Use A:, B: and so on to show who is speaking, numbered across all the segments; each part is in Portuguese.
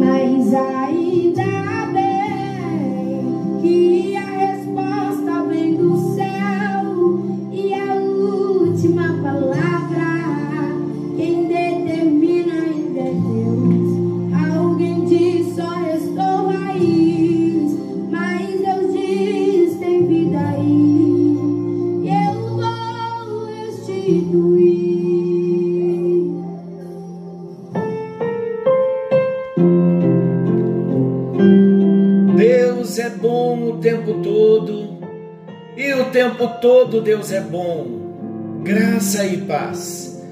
A: mày dài đã bên todo Deus é bom. Graça e paz.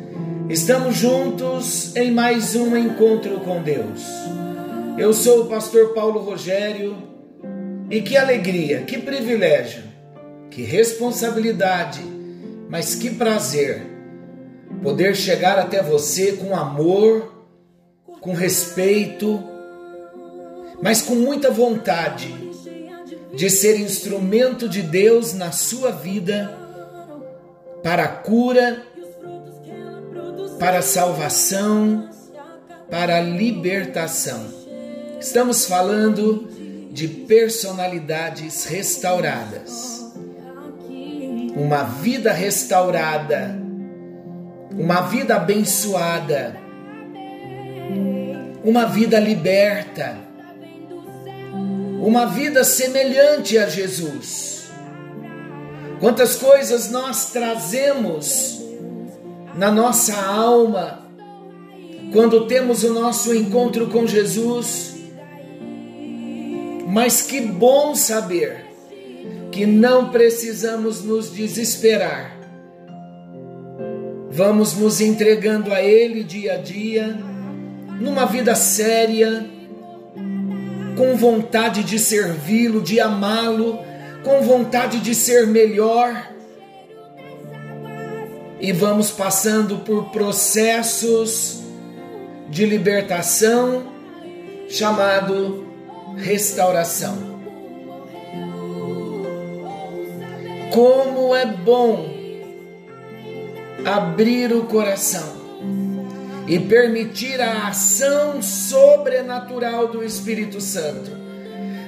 A: Estamos juntos em mais um encontro com Deus. Eu sou o pastor Paulo Rogério e que alegria, que privilégio, que responsabilidade, mas que prazer poder chegar até você com amor, com respeito, mas com muita vontade de ser instrumento de Deus na sua vida para a cura, para a salvação, para a libertação. Estamos falando de personalidades restauradas. Uma vida restaurada, uma vida abençoada, uma vida liberta uma vida semelhante a Jesus. Quantas coisas nós trazemos na nossa alma quando temos o nosso encontro com Jesus. Mas que bom saber que não precisamos nos desesperar. Vamos nos entregando a Ele dia a dia, numa vida séria com vontade de servi-lo, de amá-lo, com vontade de ser melhor. E vamos passando por processos de libertação chamado restauração. Como é bom abrir o coração e permitir a ação sobrenatural do Espírito Santo.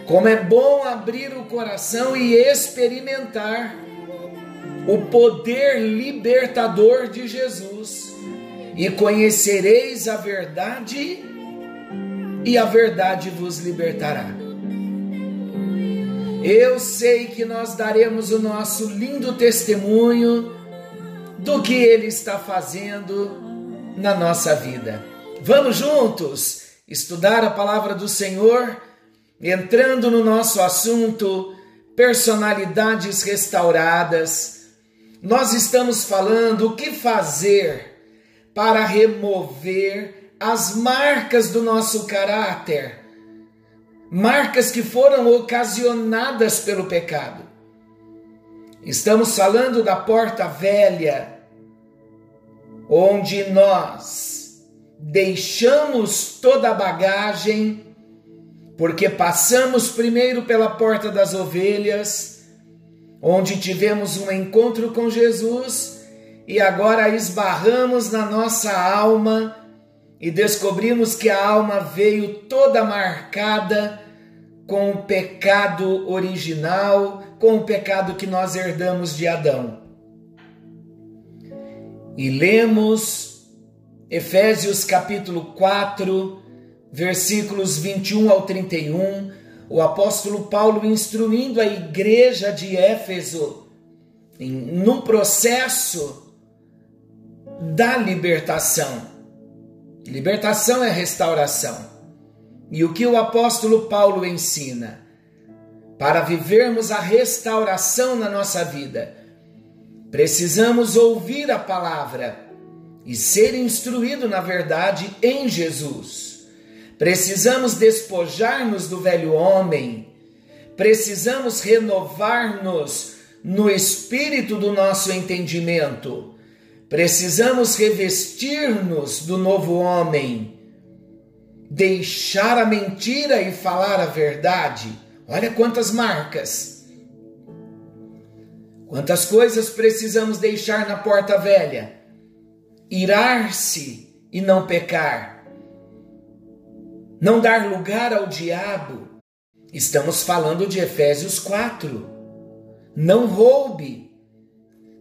A: Como é bom abrir o coração e experimentar o poder libertador de Jesus. E conhecereis a verdade, e a verdade vos libertará. Eu sei que nós daremos o nosso lindo testemunho do que Ele está fazendo na nossa vida. Vamos juntos estudar a palavra do Senhor, entrando no nosso assunto personalidades restauradas. Nós estamos falando o que fazer para remover as marcas do nosso caráter, marcas que foram ocasionadas pelo pecado. Estamos falando da porta velha onde nós deixamos toda a bagagem, porque passamos primeiro pela porta das ovelhas, onde tivemos um encontro com Jesus e agora esbarramos na nossa alma e descobrimos que a alma veio toda marcada com o pecado original, com o pecado que nós herdamos de Adão e lemos Efésios capítulo 4, versículos 21 ao 31, o apóstolo Paulo instruindo a igreja de Éfeso em, no processo da libertação. Libertação é restauração. E o que o apóstolo Paulo ensina? Para vivermos a restauração na nossa vida, Precisamos ouvir a palavra e ser instruído na verdade em Jesus. Precisamos despojar-nos do velho homem. Precisamos renovar-nos no espírito do nosso entendimento. Precisamos revestir-nos do novo homem. Deixar a mentira e falar a verdade. Olha quantas marcas Quantas coisas precisamos deixar na porta velha? Irar-se e não pecar. não dar lugar ao diabo. Estamos falando de Efésios 4. Não roube,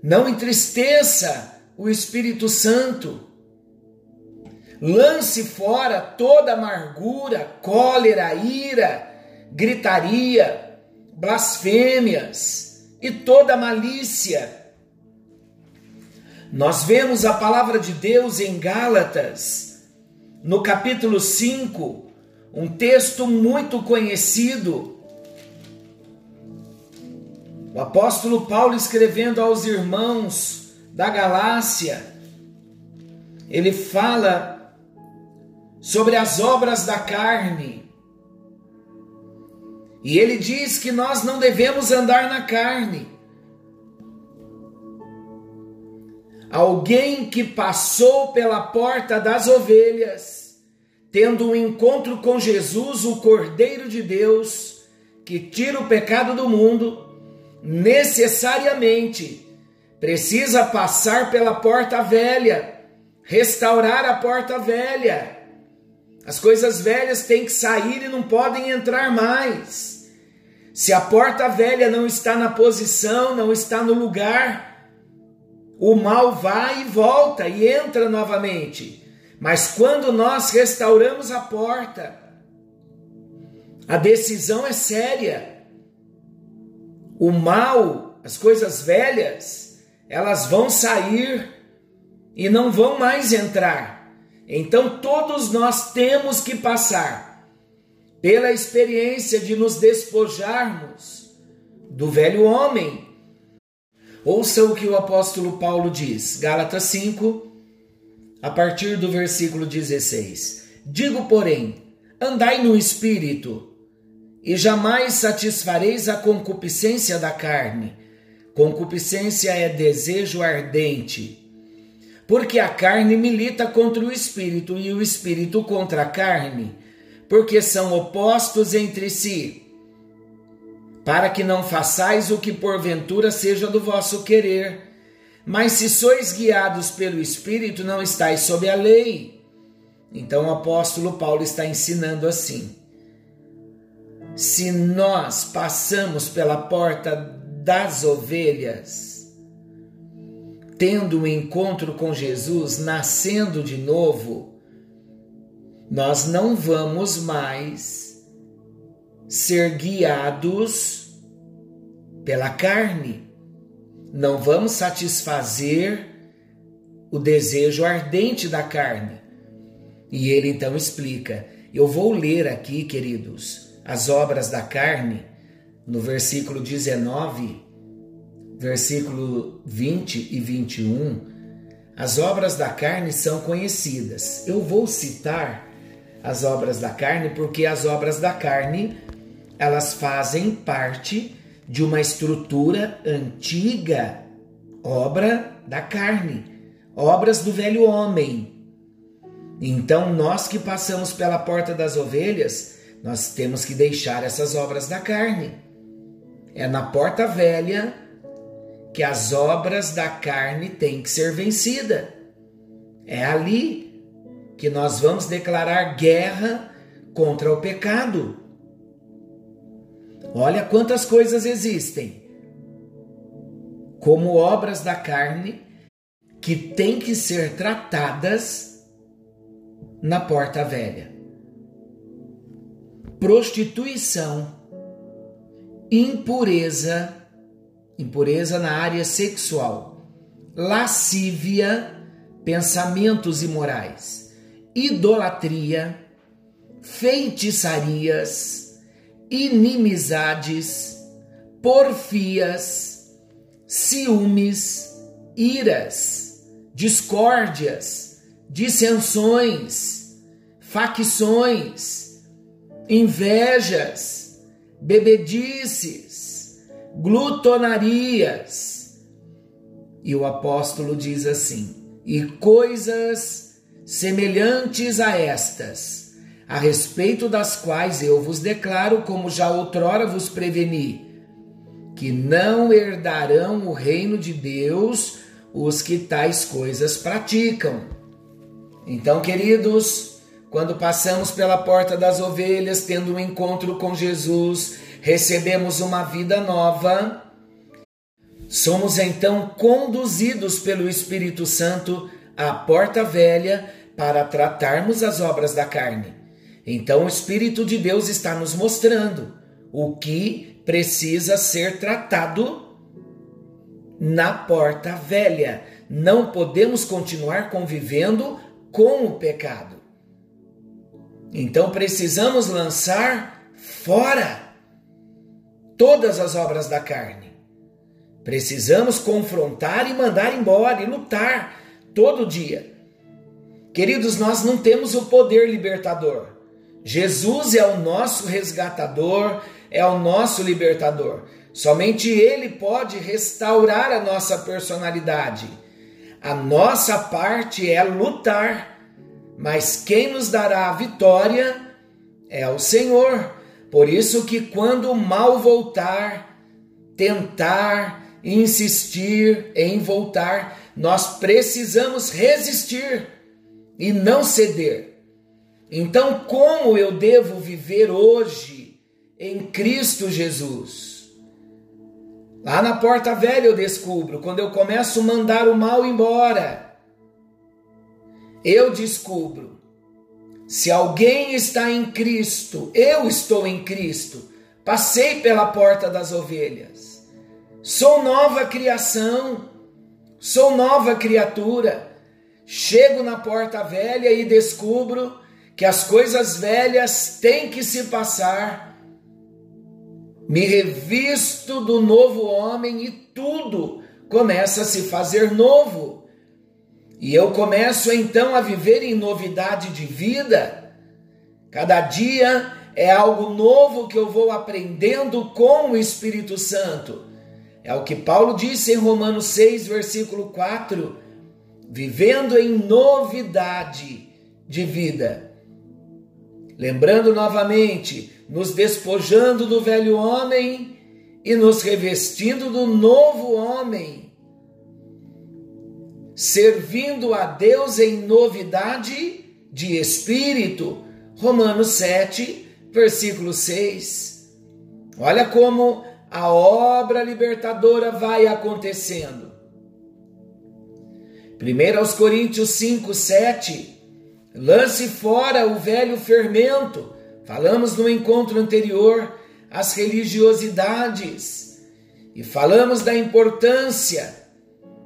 A: não entristeça o Espírito Santo. Lance fora toda amargura, cólera, ira, gritaria, blasfêmias e toda malícia. Nós vemos a palavra de Deus em Gálatas, no capítulo 5, um texto muito conhecido. O apóstolo Paulo escrevendo aos irmãos da Galácia, ele fala sobre as obras da carne. E ele diz que nós não devemos andar na carne. Alguém que passou pela porta das ovelhas, tendo um encontro com Jesus, o Cordeiro de Deus, que tira o pecado do mundo, necessariamente precisa passar pela porta velha, restaurar a porta velha. As coisas velhas têm que sair e não podem entrar mais. Se a porta velha não está na posição, não está no lugar, o mal vai e volta e entra novamente. Mas quando nós restauramos a porta, a decisão é séria. O mal, as coisas velhas, elas vão sair e não vão mais entrar. Então todos nós temos que passar pela experiência de nos despojarmos do velho homem. Ouça o que o apóstolo Paulo diz, Gálatas 5, a partir do versículo 16. Digo, porém, andai no espírito, e jamais satisfareis a concupiscência da carne. Concupiscência é desejo ardente porque a carne milita contra o espírito e o espírito contra a carne, porque são opostos entre si, para que não façais o que porventura seja do vosso querer. Mas se sois guiados pelo espírito, não estáis sob a lei. Então o apóstolo Paulo está ensinando assim: se nós passamos pela porta das ovelhas, tendo um encontro com Jesus, nascendo de novo, nós não vamos mais ser guiados pela carne, não vamos satisfazer o desejo ardente da carne. E ele então explica: eu vou ler aqui, queridos, as obras da carne, no versículo 19 versículo 20 e 21, as obras da carne são conhecidas. Eu vou citar as obras da carne porque as obras da carne elas fazem parte de uma estrutura antiga, obra da carne, obras do velho homem. Então, nós que passamos pela porta das ovelhas, nós temos que deixar essas obras da carne. É na porta velha que as obras da carne têm que ser vencidas. É ali que nós vamos declarar guerra contra o pecado. Olha quantas coisas existem como obras da carne que têm que ser tratadas na porta velha. Prostituição, impureza, impureza na área sexual, lascívia, pensamentos imorais, idolatria, feitiçarias, inimizades, porfias, ciúmes, iras, discórdias, dissensões, facções, invejas, bebedices, glutonarias. E o apóstolo diz assim: e coisas semelhantes a estas, a respeito das quais eu vos declaro, como já outrora vos preveni, que não herdarão o reino de Deus os que tais coisas praticam. Então, queridos, quando passamos pela porta das ovelhas, tendo um encontro com Jesus, recebemos uma vida nova. Somos então conduzidos pelo Espírito Santo à porta velha para tratarmos as obras da carne. Então o Espírito de Deus está nos mostrando o que precisa ser tratado na porta velha. Não podemos continuar convivendo com o pecado. Então precisamos lançar fora todas as obras da carne. Precisamos confrontar e mandar embora e lutar todo dia. Queridos, nós não temos o poder libertador. Jesus é o nosso resgatador, é o nosso libertador. Somente Ele pode restaurar a nossa personalidade. A nossa parte é lutar mas quem nos dará a vitória é o Senhor. Por isso que quando o mal voltar, tentar, insistir em voltar, nós precisamos resistir e não ceder. Então, como eu devo viver hoje em Cristo Jesus? Lá na porta velha eu descubro, quando eu começo a mandar o mal embora eu descubro se alguém está em Cristo, eu estou em Cristo, passei pela porta das ovelhas, sou nova criação, sou nova criatura. Chego na porta velha e descubro que as coisas velhas têm que se passar. Me revisto do novo homem e tudo começa a se fazer novo. E eu começo então a viver em novidade de vida. Cada dia é algo novo que eu vou aprendendo com o Espírito Santo. É o que Paulo disse em Romanos 6, versículo 4: vivendo em novidade de vida. Lembrando novamente, nos despojando do velho homem e nos revestindo do novo homem servindo a Deus em novidade de espírito. Romanos 7, versículo 6. Olha como a obra libertadora vai acontecendo. 1 aos Coríntios 5, 7. Lance fora o velho fermento. Falamos no encontro anterior as religiosidades e falamos da importância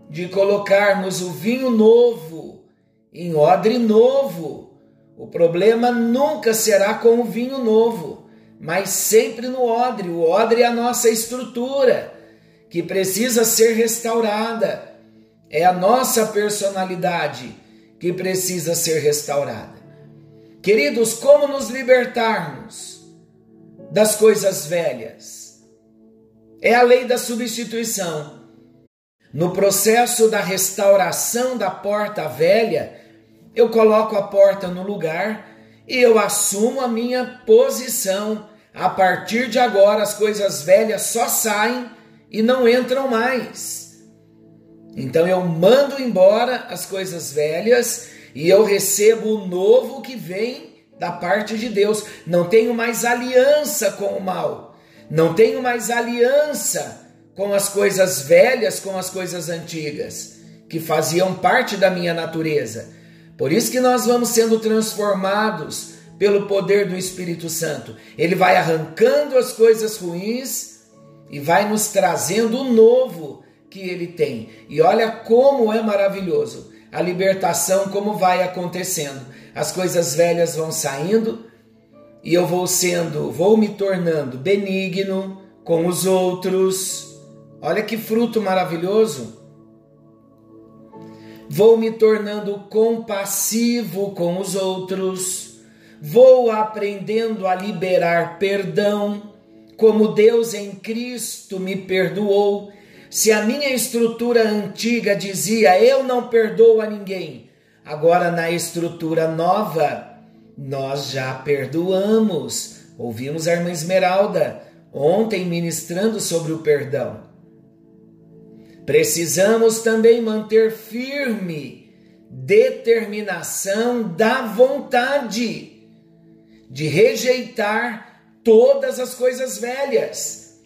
A: de colocarmos o vinho novo em odre novo. O problema nunca será com o vinho novo, mas sempre no odre. O odre é a nossa estrutura que precisa ser restaurada. É a nossa personalidade que precisa ser restaurada. Queridos, como nos libertarmos das coisas velhas? É a lei da substituição. No processo da restauração da porta velha, eu coloco a porta no lugar e eu assumo a minha posição. A partir de agora, as coisas velhas só saem e não entram mais. Então eu mando embora as coisas velhas e eu recebo o novo que vem da parte de Deus. Não tenho mais aliança com o mal. Não tenho mais aliança com as coisas velhas, com as coisas antigas, que faziam parte da minha natureza. Por isso que nós vamos sendo transformados pelo poder do Espírito Santo. Ele vai arrancando as coisas ruins e vai nos trazendo o novo que ele tem. E olha como é maravilhoso a libertação, como vai acontecendo. As coisas velhas vão saindo e eu vou sendo, vou me tornando benigno com os outros Olha que fruto maravilhoso. Vou me tornando compassivo com os outros. Vou aprendendo a liberar perdão, como Deus em Cristo me perdoou. Se a minha estrutura antiga dizia eu não perdoo a ninguém, agora na estrutura nova, nós já perdoamos. Ouvimos a irmã Esmeralda ontem ministrando sobre o perdão. Precisamos também manter firme determinação da vontade de rejeitar todas as coisas velhas.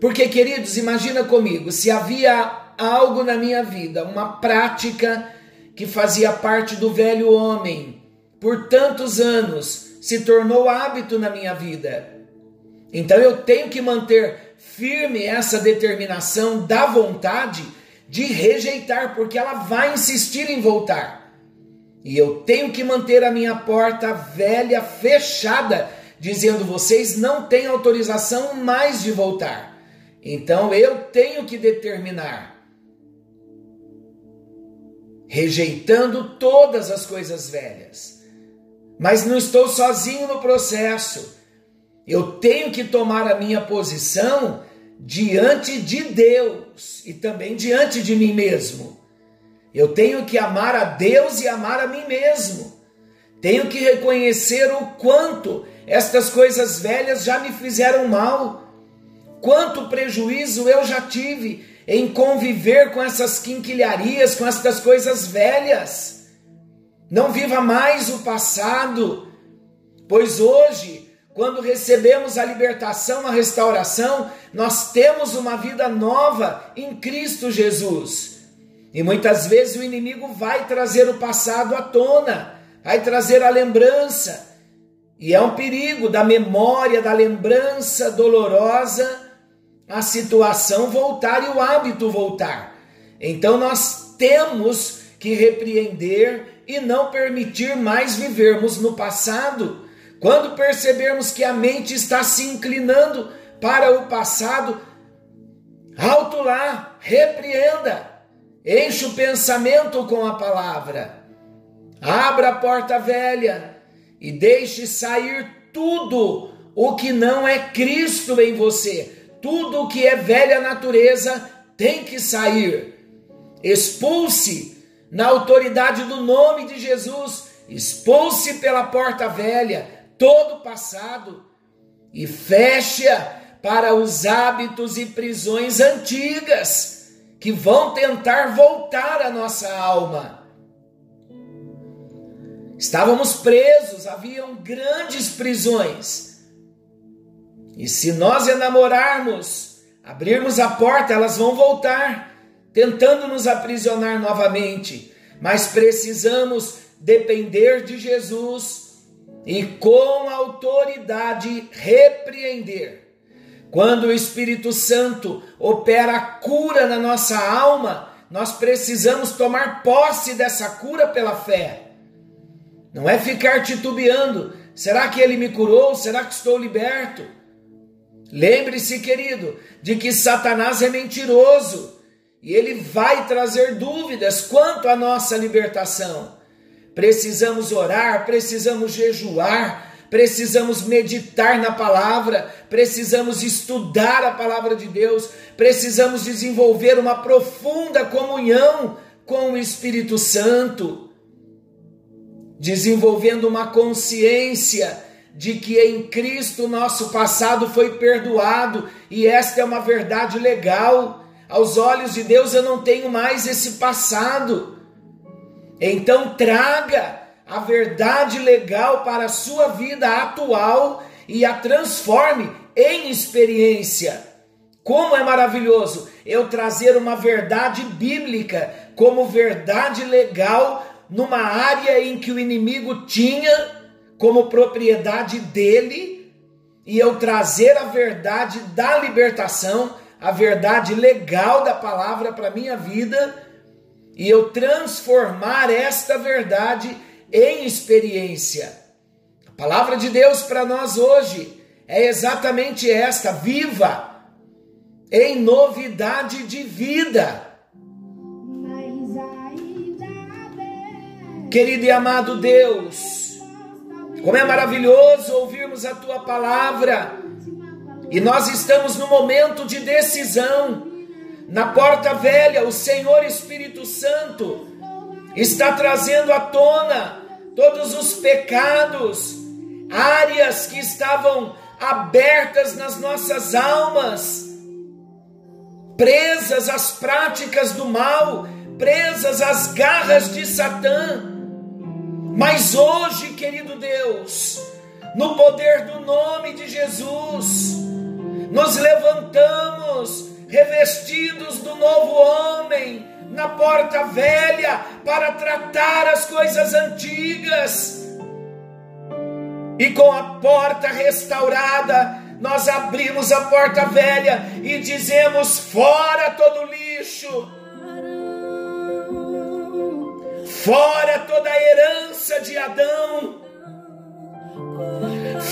A: Porque, queridos, imagina comigo, se havia algo na minha vida, uma prática que fazia parte do velho homem, por tantos anos, se tornou hábito na minha vida. Então eu tenho que manter firme essa determinação da vontade de rejeitar, porque ela vai insistir em voltar. E eu tenho que manter a minha porta velha fechada, dizendo: vocês não têm autorização mais de voltar. Então eu tenho que determinar, rejeitando todas as coisas velhas. Mas não estou sozinho no processo. Eu tenho que tomar a minha posição diante de Deus e também diante de mim mesmo. Eu tenho que amar a Deus e amar a mim mesmo. Tenho que reconhecer o quanto estas coisas velhas já me fizeram mal, quanto prejuízo eu já tive em conviver com essas quinquilharias, com estas coisas velhas. Não viva mais o passado, pois hoje quando recebemos a libertação, a restauração, nós temos uma vida nova em Cristo Jesus. E muitas vezes o inimigo vai trazer o passado à tona, vai trazer a lembrança. E é um perigo da memória, da lembrança dolorosa, a situação voltar e o hábito voltar. Então nós temos que repreender e não permitir mais vivermos no passado quando percebermos que a mente está se inclinando para o passado, alto lá, repreenda, enche o pensamento com a palavra, abra a porta velha e deixe sair tudo o que não é Cristo em você, tudo o que é velha natureza tem que sair. Expulse na autoridade do nome de Jesus, expulse pela porta velha todo o passado e fecha para os hábitos e prisões antigas que vão tentar voltar a nossa alma. Estávamos presos, haviam grandes prisões. E se nós enamorarmos, abrirmos a porta, elas vão voltar, tentando nos aprisionar novamente. Mas precisamos depender de Jesus e com autoridade repreender. Quando o Espírito Santo opera a cura na nossa alma, nós precisamos tomar posse dessa cura pela fé. Não é ficar titubeando: será que ele me curou? Será que estou liberto? Lembre-se, querido, de que Satanás é mentiroso e ele vai trazer dúvidas quanto à nossa libertação precisamos orar, precisamos jejuar, precisamos meditar na palavra, precisamos estudar a palavra de Deus, precisamos desenvolver uma profunda comunhão com o Espírito Santo, desenvolvendo uma consciência de que em Cristo nosso passado foi perdoado e esta é uma verdade legal. Aos olhos de Deus eu não tenho mais esse passado. Então traga a verdade legal para a sua vida atual e a transforme em experiência. Como é maravilhoso eu trazer uma verdade bíblica como verdade legal numa área em que o inimigo tinha como propriedade dele e eu trazer a verdade da libertação, a verdade legal da palavra para minha vida e eu transformar esta verdade em experiência. A palavra de Deus para nós hoje é exatamente esta: viva em novidade de vida. Querido e amado Deus, como é maravilhoso ouvirmos a tua palavra, e nós estamos no momento de decisão na porta velha, o Senhor Espírito Santo está trazendo à tona todos os pecados, áreas que estavam abertas nas nossas almas, presas às práticas do mal, presas às garras de Satã. Mas hoje, querido Deus, no poder do nome de Jesus, nos levantamos revestidos do novo homem na porta velha para tratar as coisas antigas. E com a porta restaurada, nós abrimos a porta velha e dizemos: fora todo lixo, fora toda a herança de Adão,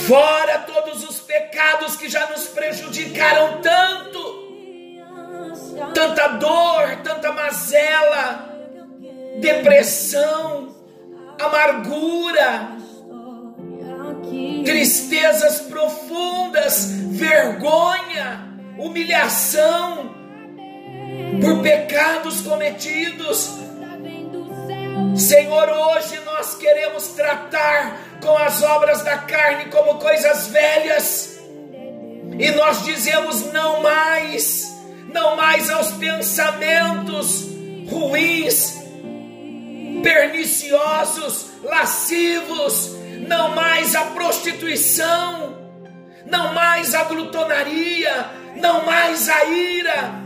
A: fora todos os pecados que já nos prejudicaram tanto, tanta dor, tanta mazela, depressão, amargura tristezas profundas, vergonha, humilhação por pecados cometidos. Senhor, hoje nós queremos tratar com as obras da carne como coisas velhas, e nós dizemos não mais, não mais aos pensamentos ruins, perniciosos, lascivos, não mais a prostituição, não mais a glutonaria, não mais a ira.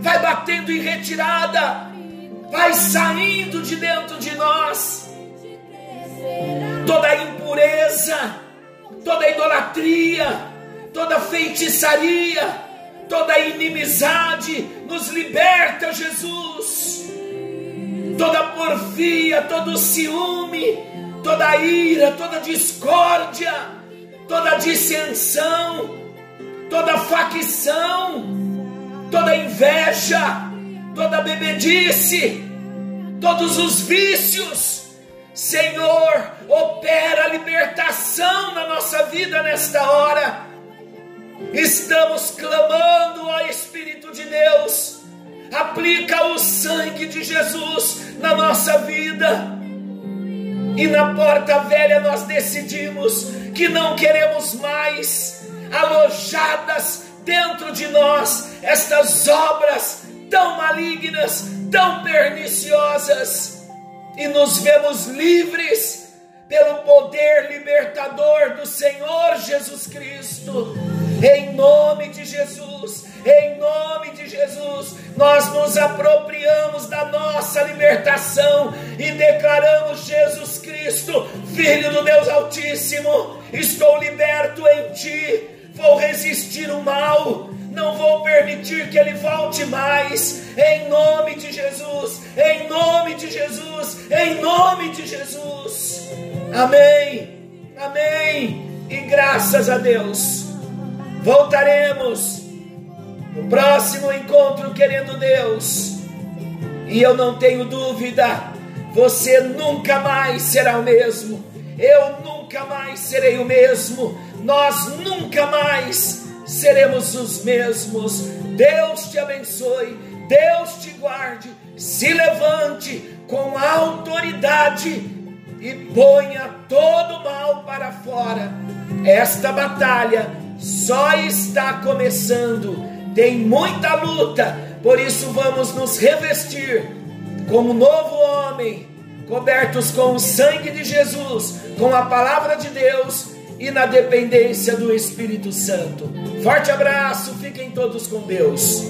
A: Vai batendo em retirada, vai saindo de dentro de nós. Toda impureza, toda idolatria, toda feitiçaria, toda inimizade, nos liberta, Jesus. Toda porfia, todo ciúme, toda ira, toda discórdia, toda dissensão, toda facção, toda inveja, toda bebedice, todos os vícios. Senhor, opera a libertação na nossa vida nesta hora. Estamos clamando ao Espírito de Deus. Aplica o sangue de Jesus na nossa vida e na porta velha nós decidimos que não queremos mais alojadas dentro de nós estas obras tão malignas, tão perniciosas, e nos vemos livres pelo poder libertador do Senhor Jesus Cristo. Em nome de Jesus, em nome de Jesus, nós nos apropriamos da nossa libertação e declaramos Jesus Cristo, Filho do Deus Altíssimo. Estou liberto em Ti, vou resistir o mal, não vou permitir que ele volte mais. Em nome de Jesus, em nome de Jesus, em nome de Jesus. Amém, amém. E graças a Deus, voltaremos no próximo encontro, querendo Deus. E eu não tenho dúvida, você nunca mais será o mesmo. Eu nunca mais serei o mesmo. Nós nunca mais seremos os mesmos. Deus te abençoe, Deus te guarde. Se levante com autoridade e ponha todo mal para fora. Esta batalha só está começando tem muita luta, por isso vamos nos revestir como novo homem, cobertos com o sangue de Jesus, com a palavra de Deus e na dependência do Espírito Santo. Forte abraço, fiquem todos com Deus.